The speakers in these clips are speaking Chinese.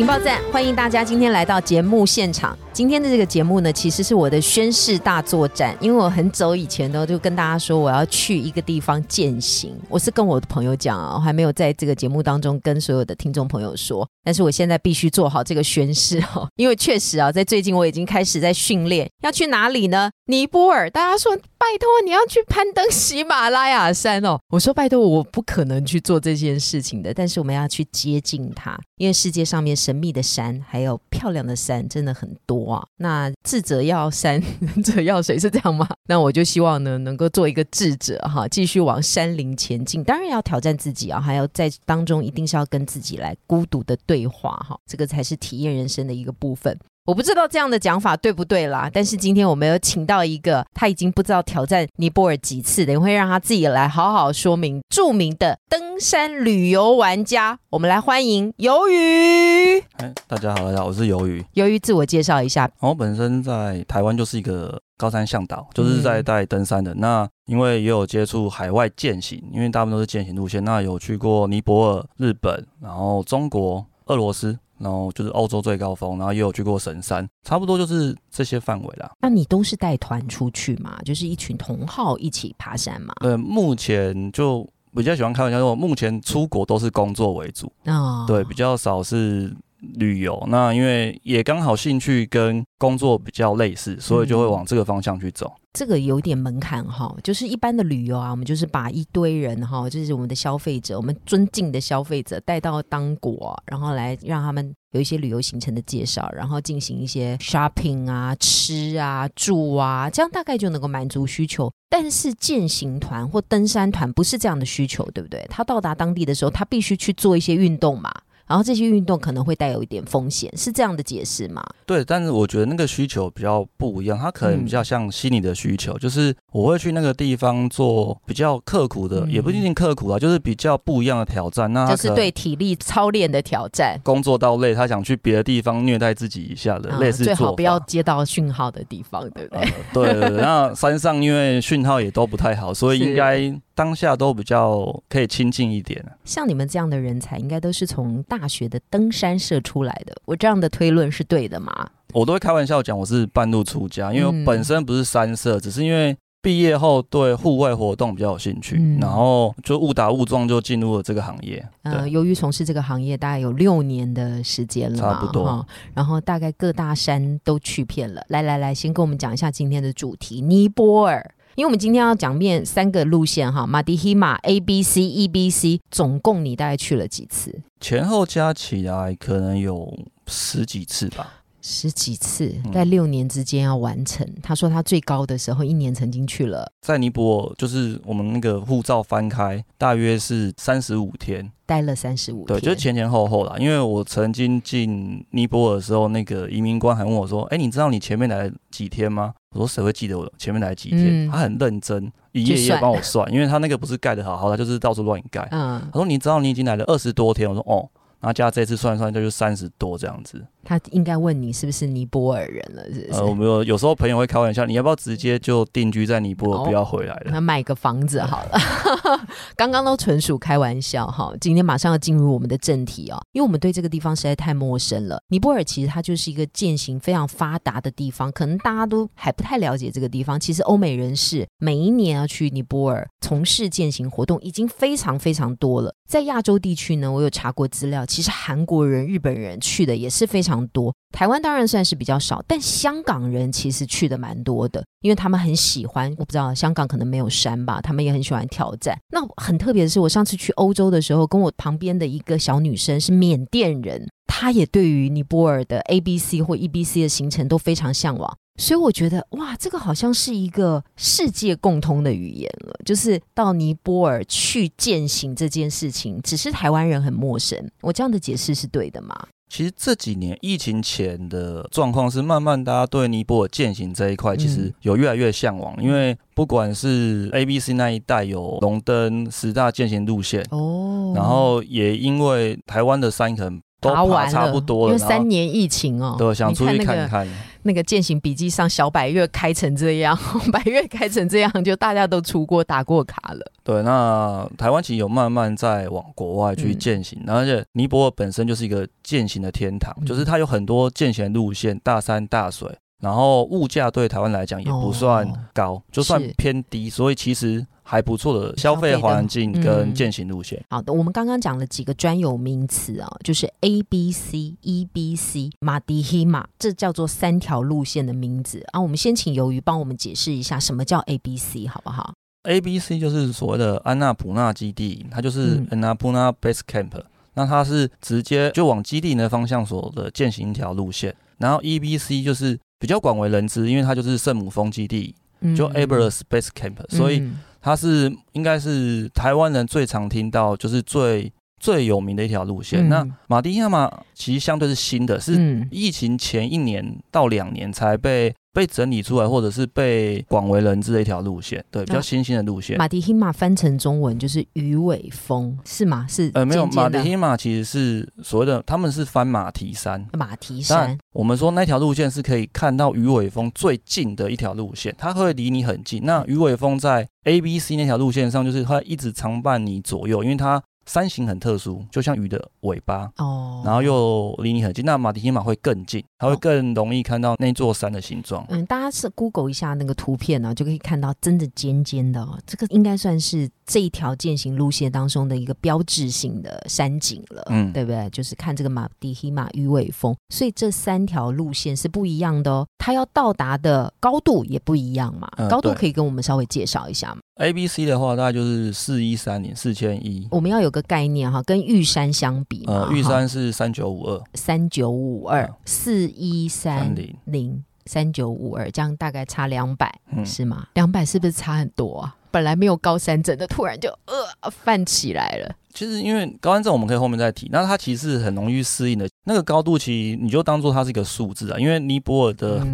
情报站，欢迎大家今天来到节目现场。今天的这个节目呢，其实是我的宣誓大作战，因为我很早以前呢就跟大家说我要去一个地方践行，我是跟我的朋友讲啊，我还没有在这个节目当中跟所有的听众朋友说，但是我现在必须做好这个宣誓哦，因为确实啊，在最近我已经开始在训练，要去哪里呢？尼泊尔，大家说拜托你要去攀登喜马拉雅山哦，我说拜托我不可能去做这件事情的，但是我们要去接近它，因为世界上面神秘的山还有漂亮的山真的很多。哇，那智者要山，仁者要水，是这样吗？那我就希望呢，能够做一个智者哈，继续往山林前进。当然要挑战自己啊，还要在当中一定是要跟自己来孤独的对话哈，这个才是体验人生的一个部分。我不知道这样的讲法对不对啦，但是今天我们有请到一个他已经不知道挑战尼泊尔几次，等会让他自己来好好说明。著名的登山旅游玩家，我们来欢迎鱿鱼。大家好，大家好，我是鱿鱼。鱿鱼自我介绍一下，我本身在台湾就是一个高山向导，就是在带登山的。那因为也有接触海外践行，因为大部分都是践行路线。那有去过尼泊尔、日本，然后中国、俄罗斯。然后就是欧洲最高峰，然后也有去过神山，差不多就是这些范围啦。那你都是带团出去嘛？就是一群同好一起爬山嘛？对，目前就比较喜欢开玩笑说，目前出国都是工作为主啊，对，比较少是旅游。那因为也刚好兴趣跟工作比较类似，所以就会往这个方向去走。这个有点门槛哈，就是一般的旅游啊，我们就是把一堆人哈，就是我们的消费者，我们尊敬的消费者带到当国，然后来让他们有一些旅游行程的介绍，然后进行一些 shopping 啊、吃啊、住啊，这样大概就能够满足需求。但是践行团或登山团不是这样的需求，对不对？他到达当地的时候，他必须去做一些运动嘛。然后这些运动可能会带有一点风险，是这样的解释吗？对，但是我觉得那个需求比较不一样，它可能比较像心理的需求，就是我会去那个地方做比较刻苦的，也不一定刻苦啊，就是比较不一样的挑战。那就是对体力操练的挑战。工作到累，他想去别的地方虐待自己一下的，类似最好不要接到讯号的地方，对不对？对，那山上因为讯号也都不太好，所以应该。当下都比较可以亲近一点。像你们这样的人才，应该都是从大学的登山社出来的。我这样的推论是对的吗？我都会开玩笑讲，我是半路出家，因为本身不是山社，只是因为毕业后对户外活动比较有兴趣，然后就误打误撞就进入了这个行业。呃，由于从事这个行业大概有六年的时间了，差不多。然后大概各大山都去遍了。来来来，先跟我们讲一下今天的主题——尼泊尔。因为我们今天要讲遍三个路线哈，马迪希马 A B C E B C，总共你大概去了几次？前后加起来可能有十几次吧。十几次，在六年之间要完成。他说他最高的时候一年曾经去了，在尼泊尔，就是我们那个护照翻开，大约是三十五天，待了三十五天。对，就是前前后后啦。因为我曾经进尼泊尔的时候，那个移民官还问我说：“哎，你知道你前面来了几天吗？”我说：“谁会记得我前面来几天？”他很认真，一页一页帮我算，因为他那个不是盖的好好的，就是到处乱盖。嗯，他说：“你知道你已经来了二十多天？”我说：“哦。”然后加这次算一算，就是三十多这样子。他应该问你是不是尼泊尔人了，是不是？呃，我们有有时候朋友会开玩笑，你要不要直接就定居在尼泊尔，不要回来了？那买个房子好了。刚刚都纯属开玩笑哈，今天马上要进入我们的正题哦，因为我们对这个地方实在太陌生了。尼泊尔其实它就是一个践行非常发达的地方，可能大家都还不太了解这个地方。其实欧美人士每一年要去尼泊尔从事践行活动已经非常非常多了。在亚洲地区呢，我有查过资料，其实韩国人、日本人去的也是非常多。台湾当然算是比较少，但香港人其实去的蛮多的，因为他们很喜欢。我不知道香港可能没有山吧，他们也很喜欢挑战。那很特别的是，我上次去欧洲的时候，跟我旁边的一个小女生是缅甸人，她也对于尼泊尔的 A、B、C 或 E、B、C 的行程都非常向往。所以我觉得，哇，这个好像是一个世界共通的语言了，就是到尼泊尔去践行这件事情，只是台湾人很陌生。我这样的解释是对的吗？其实这几年疫情前的状况是，慢慢大家对尼泊尔践行这一块其实有越来越向往，因为不管是 A、B、C 那一带有龙灯十大践行路线哦，然后也因为台湾的山可能都爬差不多了，因为三年疫情哦，对，想出去看看。那个践行笔记上，小百月开成这样，百月开成这样，就大家都出过打过卡了。对，那台湾其实有慢慢在往国外去践行，而且尼泊尔本身就是一个践行的天堂，就是它有很多践行路线，大山大水，然后物价对台湾来讲也不算高，就算偏低，所以其实。还不错的消费环境跟践行路线。好的，我们刚刚讲了几个专有名词啊，就是 A B C E B C 马迪希马，这叫做三条路线的名字啊。我们先请鱿鱼帮我们解释一下什么叫 A B C 好不好？A B C 就是所谓的安纳普纳基地，它就是 Annapurna Base Camp，那它是直接就往基地的方向所的践行一条路线。然后 E B C 就是比较广为人知，因为它就是圣母峰基地，就 Everest Base Camp，所以。它是应该是台湾人最常听到，就是最最有名的一条路线。那马蒂亚马其实相对是新的，是疫情前一年到两年才被。被整理出来，或者是被广为人知的一条路线，对，比较新兴的路线。马蹄希马翻成中文就是鱼尾峰，是吗？是呃，没有，马蹄希马其实是所谓的，他们是翻马蹄山。马蹄山，我们说那条路线是可以看到鱼尾峰最近的一条路线，它会离你很近。那鱼尾峰在 A、B、C 那条路线上，就是它一直常伴你左右，因为它。山形很特殊，就像鱼的尾巴哦，然后又离你很近。那马蹄马会更近，它会更容易看到那座山的形状。嗯，大家是 Google 一下那个图片呢，就可以看到真的尖尖的，哦这个应该算是这一条践行路线当中的一个标志性的山景了，嗯，对不对？就是看这个马迪希马鱼尾峰，所以这三条路线是不一样的哦，它要到达的高度也不一样嘛。高度可以跟我们稍微介绍一下吗？A、B、C 的话，大概就是四一三零四千一。我们要有个概念哈，跟玉山相比，呃，玉山是三九五二，三九五二，四一三零零，三九五二，这样大概差两百，是吗？两百是不是差很多啊？本来没有高山症的，突然就呃泛起来了。其实，因为高山症我们可以后面再提，那它其实很容易适应的。那个高度，其实你就当做它是一个数字啊。因为尼泊尔的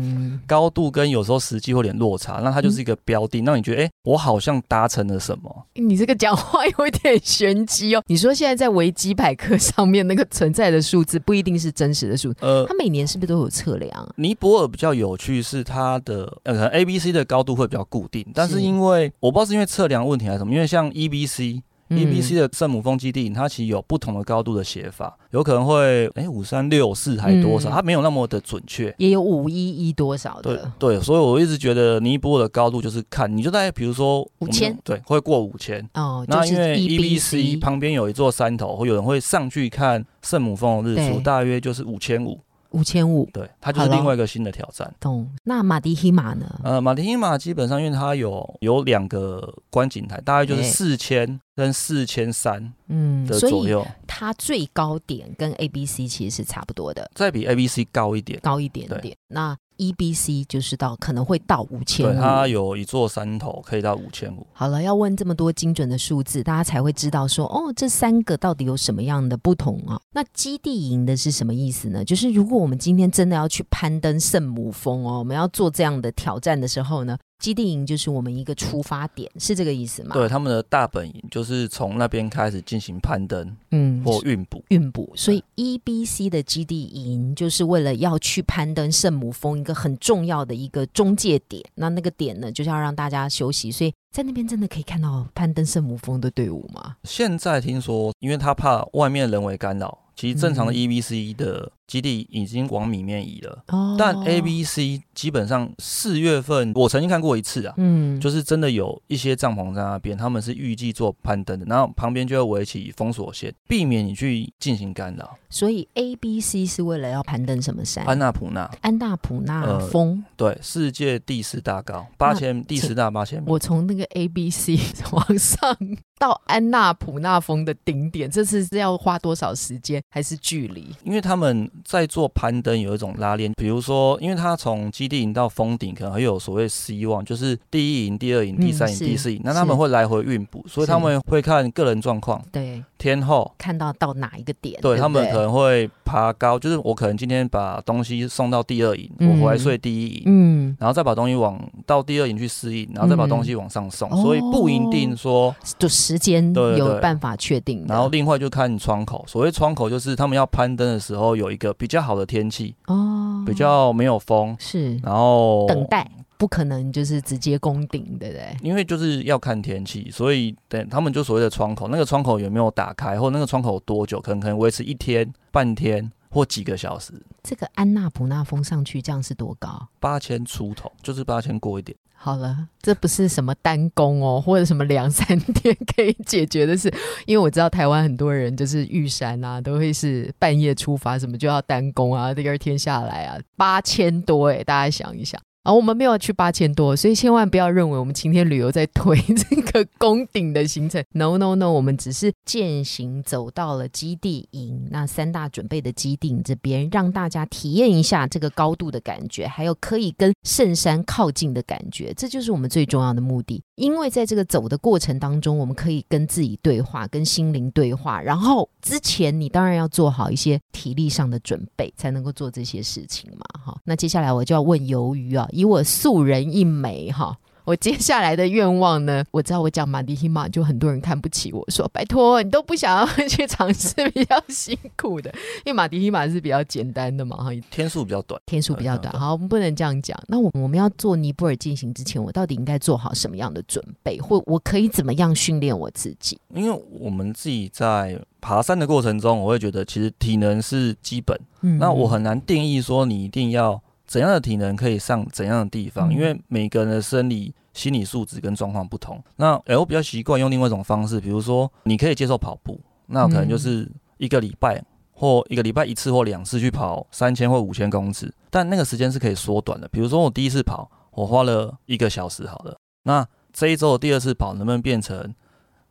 高度跟有时候实际会有点落差，那它就是一个标定，让你觉得，哎，我好像达成了什么。你这个讲话有一点玄机哦。你说现在在维基百科上面那个存在的数字，不一定是真实的数字。呃，它每年是不是都有测量？尼泊尔比较有趣是它的呃 A、B、C 的高度会比较固定，但是因为我不知道是因为测量问题还是什么，因为像 E、B、C。E B C 的圣母峰基地，它其实有不同的高度的写法，有可能会哎五三六四还多少，它没有那么的准确，也有五一一多少的。对对，所以我一直觉得尼泊尔的高度就是看，你就在比如说五千，对，会过五千哦。那因为 E B C 旁边有一座山头，会有人会上去看圣母峰的日出，大约就是五千五。五千五，对，它就是另外一个新的挑战。懂。那马迪希马呢？呃，马迪希马基本上因为它有有两个观景台，大概就是四千跟四千三嗯的左右。它最高点跟 A B C 其实是差不多的，再比 A B C 高一点，高一点点。那 E B C 就是到可能会到五千，对，它有一座山头可以到五千五。好了，要问这么多精准的数字，大家才会知道说，哦，这三个到底有什么样的不同啊？那基地营的是什么意思呢？就是如果我们今天真的要去攀登圣母峰哦，我们要做这样的挑战的时候呢？基地营就是我们一个出发点，是这个意思吗？对，他们的大本营就是从那边开始进行攀登，嗯，或运补，运补。所以 E、B、C 的基地营就是为了要去攀登圣母峰一个很重要的一个中介点。那那个点呢，就是要让大家休息，所以在那边真的可以看到攀登圣母峰的队伍吗？现在听说，因为他怕外面人为干扰。其实正常的 E、B、C 的基地已经往里面移了，哦但 A、B、C 基本上四月份我曾经看过一次啊，嗯，就是真的有一些帐篷在那边，他们是预计做攀登的，然后旁边就要围起封锁线，避免你去进行干扰。所以 A、B、C 是为了要攀登什么山？安纳普纳，安纳普纳峰，对，世界第四大高，八千，第十大八千米。我从那个 A、B、C 往上。到安纳普纳峰的顶点，这次是要花多少时间还是距离？因为他们在做攀登有一种拉链，比如说，因为他从基地营到峰顶，可能会有所谓希望，就是第一营、第二营、第三营、第四营，那他们会来回运补，所以他们会看个人状况，对天后看到到哪一个点，对他们可能会爬高，就是我可能今天把东西送到第二营，我回来睡第一营，嗯，然后再把东西往到第二营去适应，然后再把东西往上送，所以不一定说就时间有办法确定。然后另外就看窗口，所谓窗口就是他们要攀登的时候有一个比较好的天气哦，比较没有风是，然后等待不可能就是直接攻顶，对不对？因为就是要看天气，所以等他们就所谓的窗口，那个窗口有没有打开，或那个窗口多久，可能可能维持一天、半天或几个小时。这个安娜普纳峰上去这样是多高？八千出头，就是八千过一点。好了，这不是什么单工哦，或者什么两三天可以解决的事，因为我知道台湾很多人就是玉山啊，都会是半夜出发，什么就要单工啊，第二天下来啊，八千多哎，大家想一想。啊，我们没有去八千多，所以千万不要认为我们晴天旅游在推 这个宫顶的行程。No No No，我们只是践行走到了基地营那三大准备的基地这边，让大家体验一下这个高度的感觉，还有可以跟圣山靠近的感觉，这就是我们最重要的目的。因为在这个走的过程当中，我们可以跟自己对话，跟心灵对话。然后之前你当然要做好一些体力上的准备，才能够做这些事情嘛。哈，那接下来我就要问鱿鱼啊，以我素人一枚哈。我接下来的愿望呢？我知道我讲马迪希马就很多人看不起我，说拜托你都不想要去尝试比较辛苦的，因为马迪希马是比较简单的嘛，哈，天数比较短，天数比较短。好，我们不能这样讲。那我我们要做尼泊尔进行之前，我到底应该做好什么样的准备，或我可以怎么样训练我自己？因为我们自己在爬山的过程中，我会觉得其实体能是基本，那我很难定义说你一定要。怎样的体能可以上怎样的地方？因为每个人的生理、心理素质跟状况不同。那哎，我比较习惯用另外一种方式，比如说你可以接受跑步，那可能就是一个礼拜或一个礼拜一次或两次去跑三千或五千公尺，但那个时间是可以缩短的。比如说我第一次跑，我花了一个小时，好了，那这一周的第二次跑能不能变成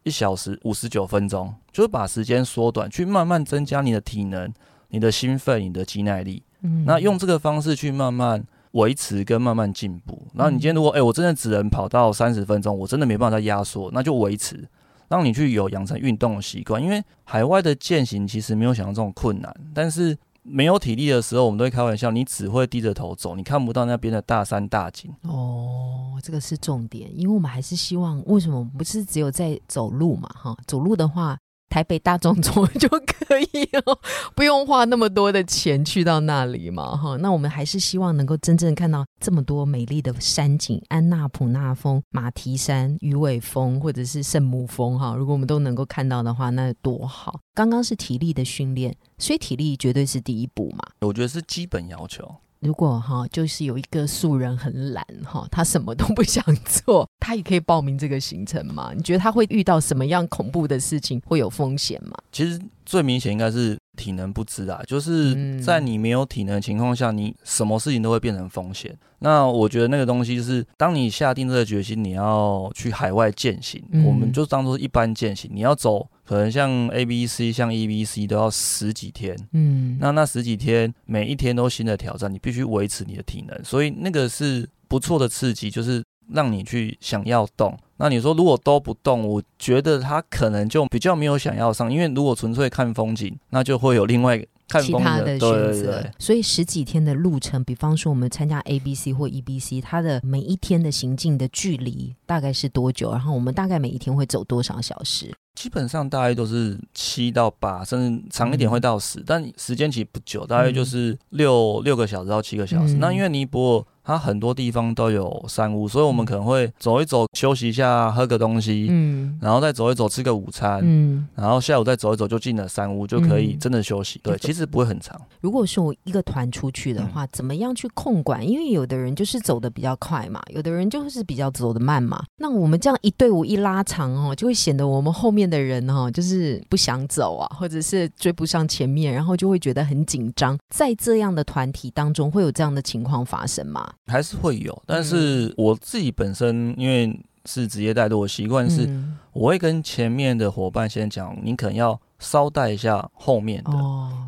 一小时五十九分钟？就是把时间缩短，去慢慢增加你的体能、你的兴奋、你的肌耐力。嗯那用这个方式去慢慢维持跟慢慢进步。然后你今天如果哎，我真的只能跑到三十分钟，我真的没办法再压缩，那就维持，让你去有养成运动的习惯。因为海外的践行其实没有想象这种困难，但是没有体力的时候，我们都会开玩笑，你只会低着头走，你看不到那边的大山大景。哦，这个是重点，因为我们还是希望，为什么不是只有在走路嘛？哈，走路的话。台北大众走就可以哦，不用花那么多的钱去到那里嘛，哈。那我们还是希望能够真正看到这么多美丽的山景，安纳普纳峰、马蹄山、鱼尾峰，或者是圣母峰，哈。如果我们都能够看到的话，那多好。刚刚是体力的训练，所以体力绝对是第一步嘛。我觉得是基本要求。如果哈，就是有一个素人很懒哈，他什么都不想做，他也可以报名这个行程吗？你觉得他会遇到什么样恐怖的事情，会有风险吗？其实最明显应该是体能不支啊，就是在你没有体能的情况下，你什么事情都会变成风险。那我觉得那个东西就是，当你下定这个决心，你要去海外践行，我们就当做一般践行，你要走。可能像 A、B、C，像 E、B、C 都要十几天，嗯，那那十几天每一天都新的挑战，你必须维持你的体能，所以那个是不错的刺激，就是让你去想要动。那你说如果都不动，我觉得他可能就比较没有想要上，因为如果纯粹看风景，那就会有另外其他的选择。所以十几天的路程，比方说我们参加 A、B、C 或 E、B、C，它的每一天的行进的距离大概是多久？然后我们大概每一天会走多少小时？基本上大概都是七到八，甚至长一点会到十，但时间其实不久，大概就是六六个小时到七个小时。那因为尼泊尔。它很多地方都有山屋，所以我们可能会走一走，休息一下，喝个东西，嗯，然后再走一走，吃个午餐，嗯，然后下午再走一走，就进了山屋，就可以真的休息。对，其实不会很长。如果是我一个团出去的话，怎么样去控管？因为有的人就是走的比较快嘛，有的人就是比较走的慢嘛。那我们这样一队伍一拉长哦，就会显得我们后面的人哦，就是不想走啊，或者是追不上前面，然后就会觉得很紧张。在这样的团体当中，会有这样的情况发生吗？还是会有，但是我自己本身因为是职业带队，我习惯是我会跟前面的伙伴先讲，你可能要捎带一下后面的。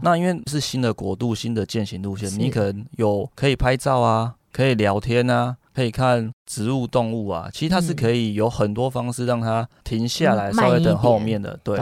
那因为是新的国度、新的践行路线，你可能有可以拍照啊，可以聊天啊，可以看植物、动物啊。其实它是可以有很多方式让它停下来，稍微等后面的。对。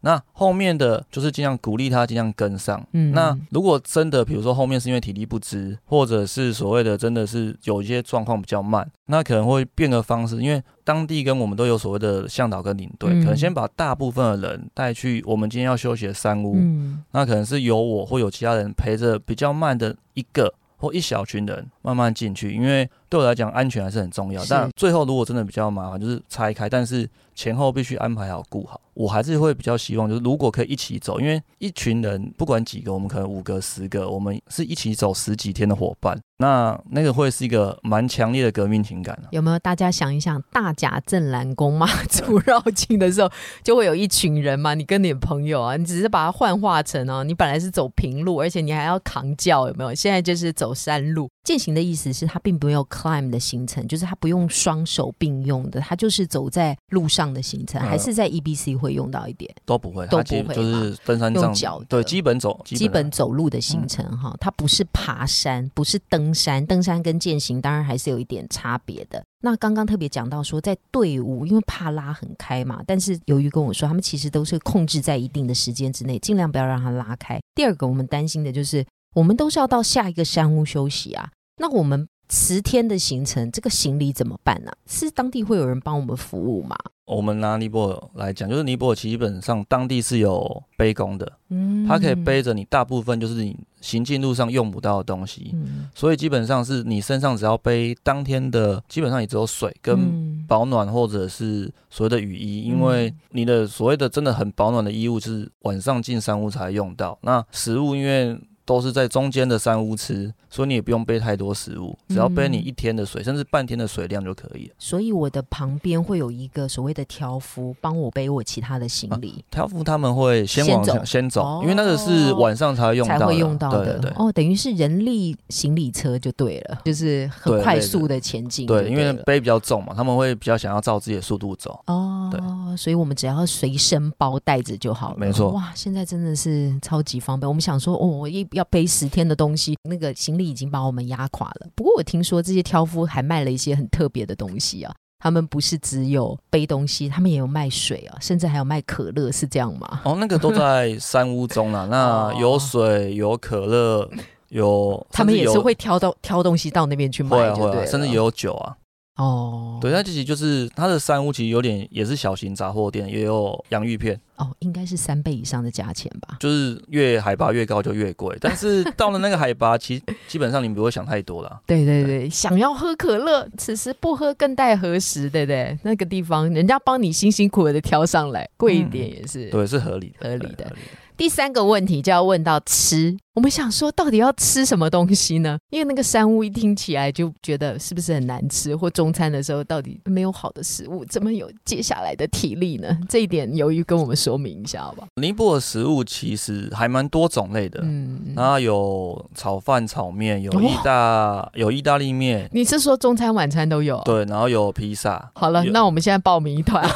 那后面的就是尽量鼓励他尽量跟上。嗯，那如果真的，比如说后面是因为体力不支，或者是所谓的真的是有一些状况比较慢，那可能会变个方式，因为当地跟我们都有所谓的向导跟领队，可能先把大部分的人带去我们今天要休息的山屋。嗯，那可能是由我或有其他人陪着比较慢的一个或一小群人慢慢进去，因为对我来讲安全还是很重要。但最后如果真的比较麻烦，就是拆开，但是前后必须安排好顾好。我还是会比较希望，就是如果可以一起走，因为一群人不管几个，我们可能五个、十个，我们是一起走十几天的伙伴，那那个会是一个蛮强烈的革命情感有没有？大家想一想，大甲镇澜宫妈祖绕境的时候，就会有一群人嘛，你跟你的朋友啊，你只是把它幻化成哦，你本来是走平路，而且你还要扛轿，有没有？现在就是走山路。践行的意思是它并没有 climb 的行程，就是它不用双手并用的，它就是走在路上的行程，还是在 E B C 会用到一点，都不会，都不会，就是登山用脚，对，基本走，基本走路的行程哈，它不是爬山，不是登登山，登山跟践行当然还是有一点差别的。那刚刚特别讲到说，在队伍因为怕拉很开嘛，但是由于跟我说，他们其实都是控制在一定的时间之内，尽量不要让它拉开。第二个，我们担心的就是，我们都是要到下一个山屋休息啊。那我们十天的行程，这个行李怎么办呢？是当地会有人帮我们服务吗？我们拿尼泊尔来讲，就是尼泊尔基本上当地是有背工的，嗯，它可以背着你大部分就是你行进路上用不到的东西，嗯，所以基本上是你身上只要背当天的，基本上也只有水跟保暖或者是所谓的雨衣，因为你的所谓的真的很保暖的衣物是晚上进山屋才用到，那食物因为。都是在中间的山屋吃，所以你也不用背太多食物，只要背你一天的水，甚至半天的水量就可以了。所以我的旁边会有一个所谓的挑夫，帮我背我其他的行李。挑夫他们会先往前先走，因为那个是晚上才会用到，才会用到的。对哦，等于是人力行李车就对了，就是很快速的前进。对，因为背比较重嘛，他们会比较想要照自己的速度走。哦，对，所以我们只要随身包带着就好了。没错，哇，现在真的是超级方便。我们想说，哦，我一。要背十天的东西，那个行李已经把我们压垮了。不过我听说这些挑夫还卖了一些很特别的东西啊，他们不是只有背东西，他们也有卖水啊，甚至还有卖可乐，是这样吗？哦，那个都在山屋中啊，那有水有可乐有，他们也是会挑到挑东西到那边去卖，对，甚至也有酒啊。哦，对，那其实就是它的山屋，其实有点也是小型杂货店，也有洋芋片。哦，应该是三倍以上的价钱吧？就是越海拔越高就越贵，但是到了那个海拔，其基本上你不会想太多了。对对对，想要喝可乐，此时不喝更待何时？对不对？那个地方人家帮你辛辛苦苦的挑上来，贵一点也是对，是合理的，合理的。第三个问题就要问到吃，我们想说到底要吃什么东西呢？因为那个山屋一听起来就觉得是不是很难吃，或中餐的时候到底没有好的食物，怎么有接下来的体力呢？这一点由于跟我们说明一下好不好？尼泊尔食物其实还蛮多种类的，嗯，然后有炒饭、炒面，有意大有意大利面。你是说中餐、晚餐都有？对，然后有披萨。好了，那我们现在报名一团，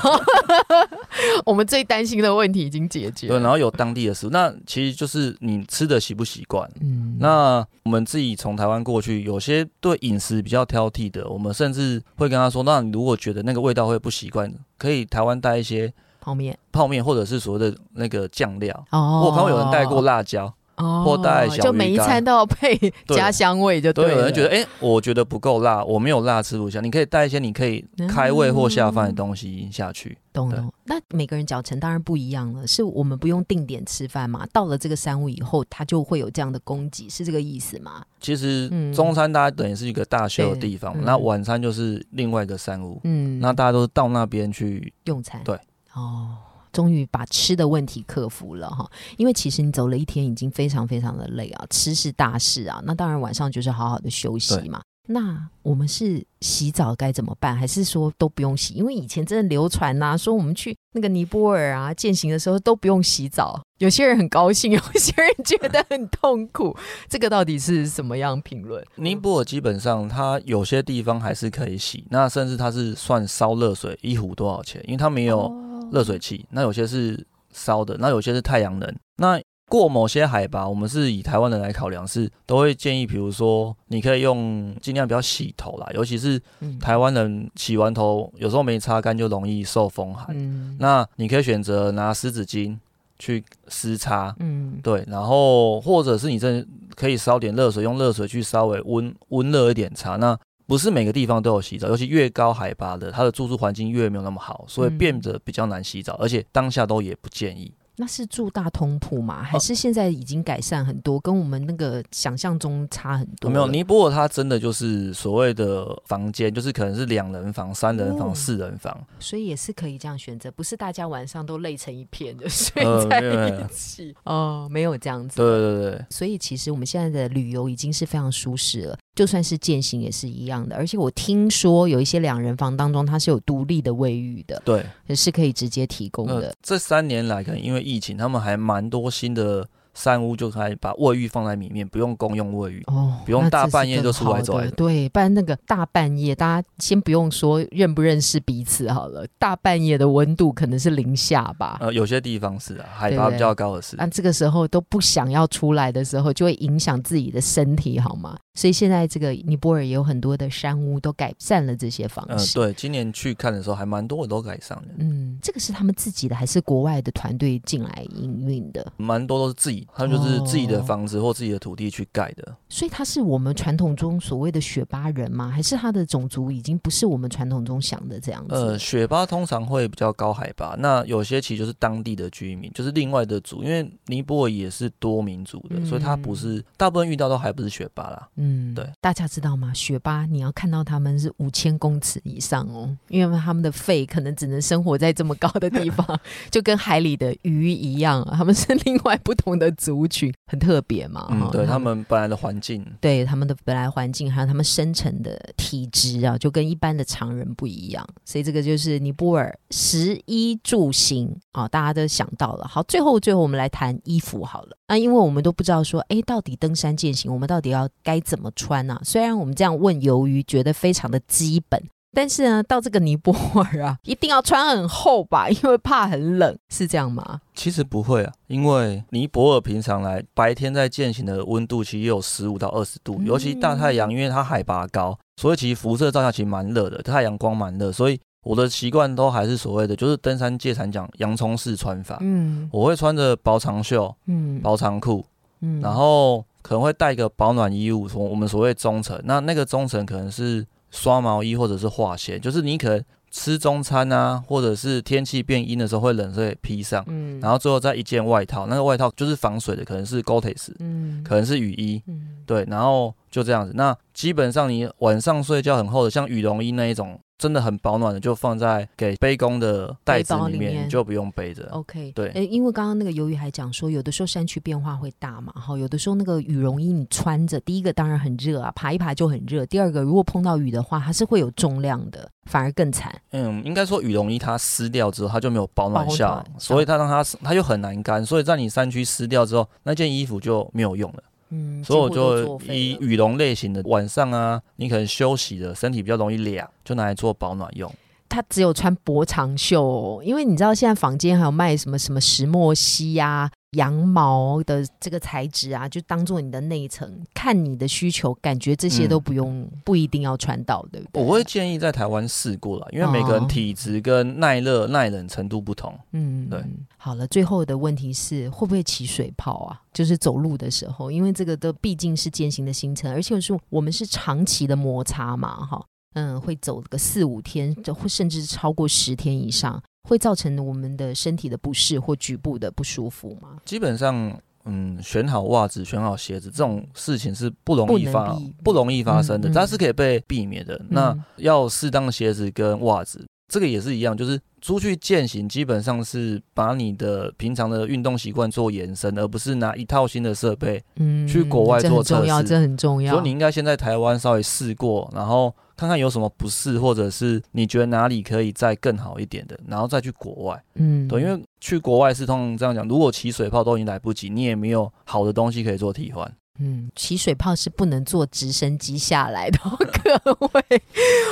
我们最担心的问题已经解决。对，然后有当地的。那其实就是你吃的习不习惯。嗯，那我们自己从台湾过去，有些对饮食比较挑剔的，我们甚至会跟他说：，那你如果觉得那个味道会不习惯，可以台湾带一些泡面、泡面，或者是所谓的那个酱料。哦，我看过有人带过辣椒。或带小就每一餐都要配家乡味，就对。有人觉得，哎，我觉得不够辣，我没有辣吃不下。你可以带一些你可以开胃或下饭的东西下去。懂懂。那每个人脚程当然不一样了，是我们不用定点吃饭嘛？到了这个山屋以后，它就会有这样的供给，是这个意思吗？其实中餐大家等于是一个大休的地方，那晚餐就是另外一个山屋。嗯，那大家都到那边去用餐。对，哦。终于把吃的问题克服了哈，因为其实你走了一天已经非常非常的累啊，吃是大事啊。那当然晚上就是好好的休息嘛。那我们是洗澡该怎么办？还是说都不用洗？因为以前真的流传呐，说我们去那个尼泊尔啊践行的时候都不用洗澡，有些人很高兴，有些人觉得很痛苦。这个到底是什么样评论？尼泊尔基本上它有些地方还是可以洗，那甚至它是算烧热水一壶多少钱？因为它没有。热水器，那有些是烧的，那有些是太阳能。那过某些海拔，我们是以台湾人来考量，是都会建议，比如说你可以用尽量不要洗头啦，尤其是台湾人洗完头有时候没擦干就容易受风寒。那你可以选择拿湿纸巾去湿擦，嗯，对，然后或者是你这可以烧点热水，用热水去稍微温温热一点擦。那不是每个地方都有洗澡，尤其越高海拔的，它的住宿环境越没有那么好，所以变得比较难洗澡，而且当下都也不建议。那是住大通铺吗？还是现在已经改善很多，跟我们那个想象中差很多？没有，尼泊尔它真的就是所谓的房间，就是可能是两人房、三人房、四人房，所以也是可以这样选择，不是大家晚上都累成一片的睡在一起哦，没有这样子。对对对，所以其实我们现在的旅游已经是非常舒适了。就算是践行也是一样的，而且我听说有一些两人房当中它是有独立的卫浴的，对，也是可以直接提供的。这三年来，可能因为疫情，他们还蛮多新的。三屋就开始把卫浴放在里面，不用公用卫浴哦，不用大半夜就出来走来。对，不然那个大半夜，大家先不用说认不认识彼此好了，大半夜的温度可能是零下吧。呃，有些地方是啊，海拔比较高的是。那这个时候都不想要出来的时候，就会影响自己的身体，好吗？所以现在这个尼泊尔也有很多的山屋都改善了这些方式。嗯，对，今年去看的时候还蛮多的都改善了。嗯，这个是他们自己的还是国外的团队进来营运的？蛮多都是自己。他们就是自己的房子或自己的土地去盖的，所以他是我们传统中所谓的雪巴人吗？还是他的种族已经不是我们传统中想的这样子？呃，雪巴通常会比较高海拔，那有些其实就是当地的居民，就是另外的族，因为尼泊尔也是多民族的，所以他不是大部分遇到都还不是雪巴啦。嗯，对，大家知道吗？雪巴你要看到他们是五千公尺以上哦，因为他们的肺可能只能生活在这么高的地方，就跟海里的鱼一样，他们是另外不同的族群。很特别嘛，嗯，对他们本来的环境，对他们的本来环境，还有他们生成的体质啊，就跟一般的常人不一样，所以这个就是尼泊尔食衣住行啊，大家都想到了。好，最后最后我们来谈衣服好了啊，因为我们都不知道说，哎，到底登山健行，我们到底要该怎么穿呢？虽然我们这样问，由于觉得非常的基本。但是呢，到这个尼泊尔啊，一定要穿很厚吧，因为怕很冷，是这样吗？其实不会啊，因为尼泊尔平常来白天在践行的温度其实也有十五到二十度，尤其大太阳，因为它海拔高，所以其实辐射照下其实蛮热的，太阳光蛮热，所以我的习惯都还是所谓的就是登山界常讲洋葱式穿法，嗯，我会穿着薄长袖，嗯，薄长裤，嗯，然后可能会带一个保暖衣物，从我们所谓中层，那那个中层可能是。刷毛衣或者是化纤，就是你可能吃中餐啊，或者是天气变阴的时候会冷，所以披上，嗯，然后最后再一件外套，那个外套就是防水的，可能是 Gore-Tex，嗯，可能是雨衣，嗯，对，然后就这样子。那基本上你晚上睡觉很厚的，像羽绒衣那一种。真的很保暖的，就放在给背弓的袋子里面，就不用背着。OK，对，诶，因为刚刚那个鱿鱼还讲说，有的时候山区变化会大嘛，哈，有的时候那个羽绒衣你穿着，第一个当然很热啊，爬一爬就很热。第二个，如果碰到雨的话，它是会有重量的，反而更惨。嗯，应该说羽绒衣它湿掉之后，它就没有保暖效，所以它让它它就很难干，所以在你山区湿掉之后，那件衣服就没有用了。嗯，所以我就以羽绒类型的，晚上啊，你可能休息的身体比较容易凉，就拿来做保暖用。它只有穿薄长袖，因为你知道现在坊间还有卖什么什么石墨烯呀。羊毛的这个材质啊，就当做你的内层，看你的需求，感觉这些都不用，不一定要穿到，对不对？我会建议在台湾试过了，因为每个人体质跟耐热、耐冷程度不同。嗯，对。好了，最后的问题是会不会起水泡啊？就是走路的时候，因为这个都毕竟是践行的行程，而且是我们是长期的摩擦嘛，哈，嗯，会走个四五天，就会甚至超过十天以上。会造成我们的身体的不适或局部的不舒服吗？基本上，嗯，选好袜子、选好鞋子这种事情是不容易发、不容易发生的，它是可以被避免的。那要适当的鞋子跟袜子，这个也是一样，就是出去践行，基本上是把你的平常的运动习惯做延伸，而不是拿一套新的设备，嗯，去国外做测试，这很重要。所以你应该先在台湾稍微试过，然后。看看有什么不适，或者是你觉得哪里可以再更好一点的，然后再去国外。嗯，对，因为去国外是通常这样讲，如果起水泡都已经来不及，你也没有好的东西可以做替换。嗯，起水泡是不能坐直升机下来的，各位。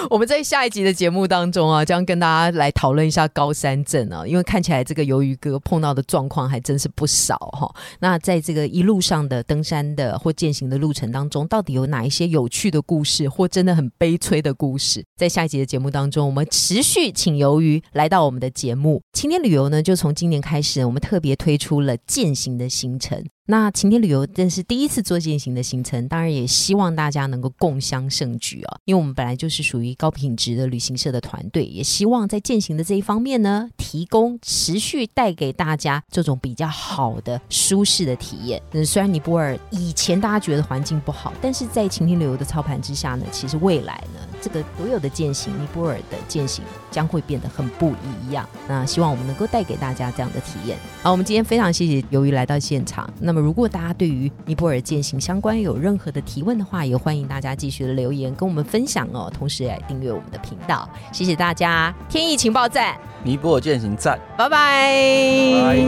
我们在下一集的节目当中啊，将跟大家来讨论一下高山症啊，因为看起来这个鱿鱼哥碰到的状况还真是不少哈。那在这个一路上的登山的或践行的路程当中，到底有哪一些有趣的故事，或真的很悲催的故事？在下一集的节目当中，我们持续请鱿鱼来到我们的节目。晴天旅游呢，就从今年开始，我们特别推出了践行的行程。那晴天旅游真是第一次做践行的行程，当然也希望大家能够共襄盛举啊！因为我们本来就是属于高品质的旅行社的团队，也希望在践行的这一方面呢，提供持续带给大家这种比较好的舒适的体验。嗯，虽然尼泊尔以前大家觉得环境不好，但是在晴天旅游的操盘之下呢，其实未来呢，这个所有的践行，尼泊尔的践行将会变得很不一样。那希望我们能够带给大家这样的体验。好，我们今天非常谢谢由于来到现场。那么。如果大家对于尼泊尔践行相关有任何的提问的话，也欢迎大家继续的留言跟我们分享哦。同时也订阅我们的频道，谢谢大家！天意情报站，尼泊尔践行站，拜拜。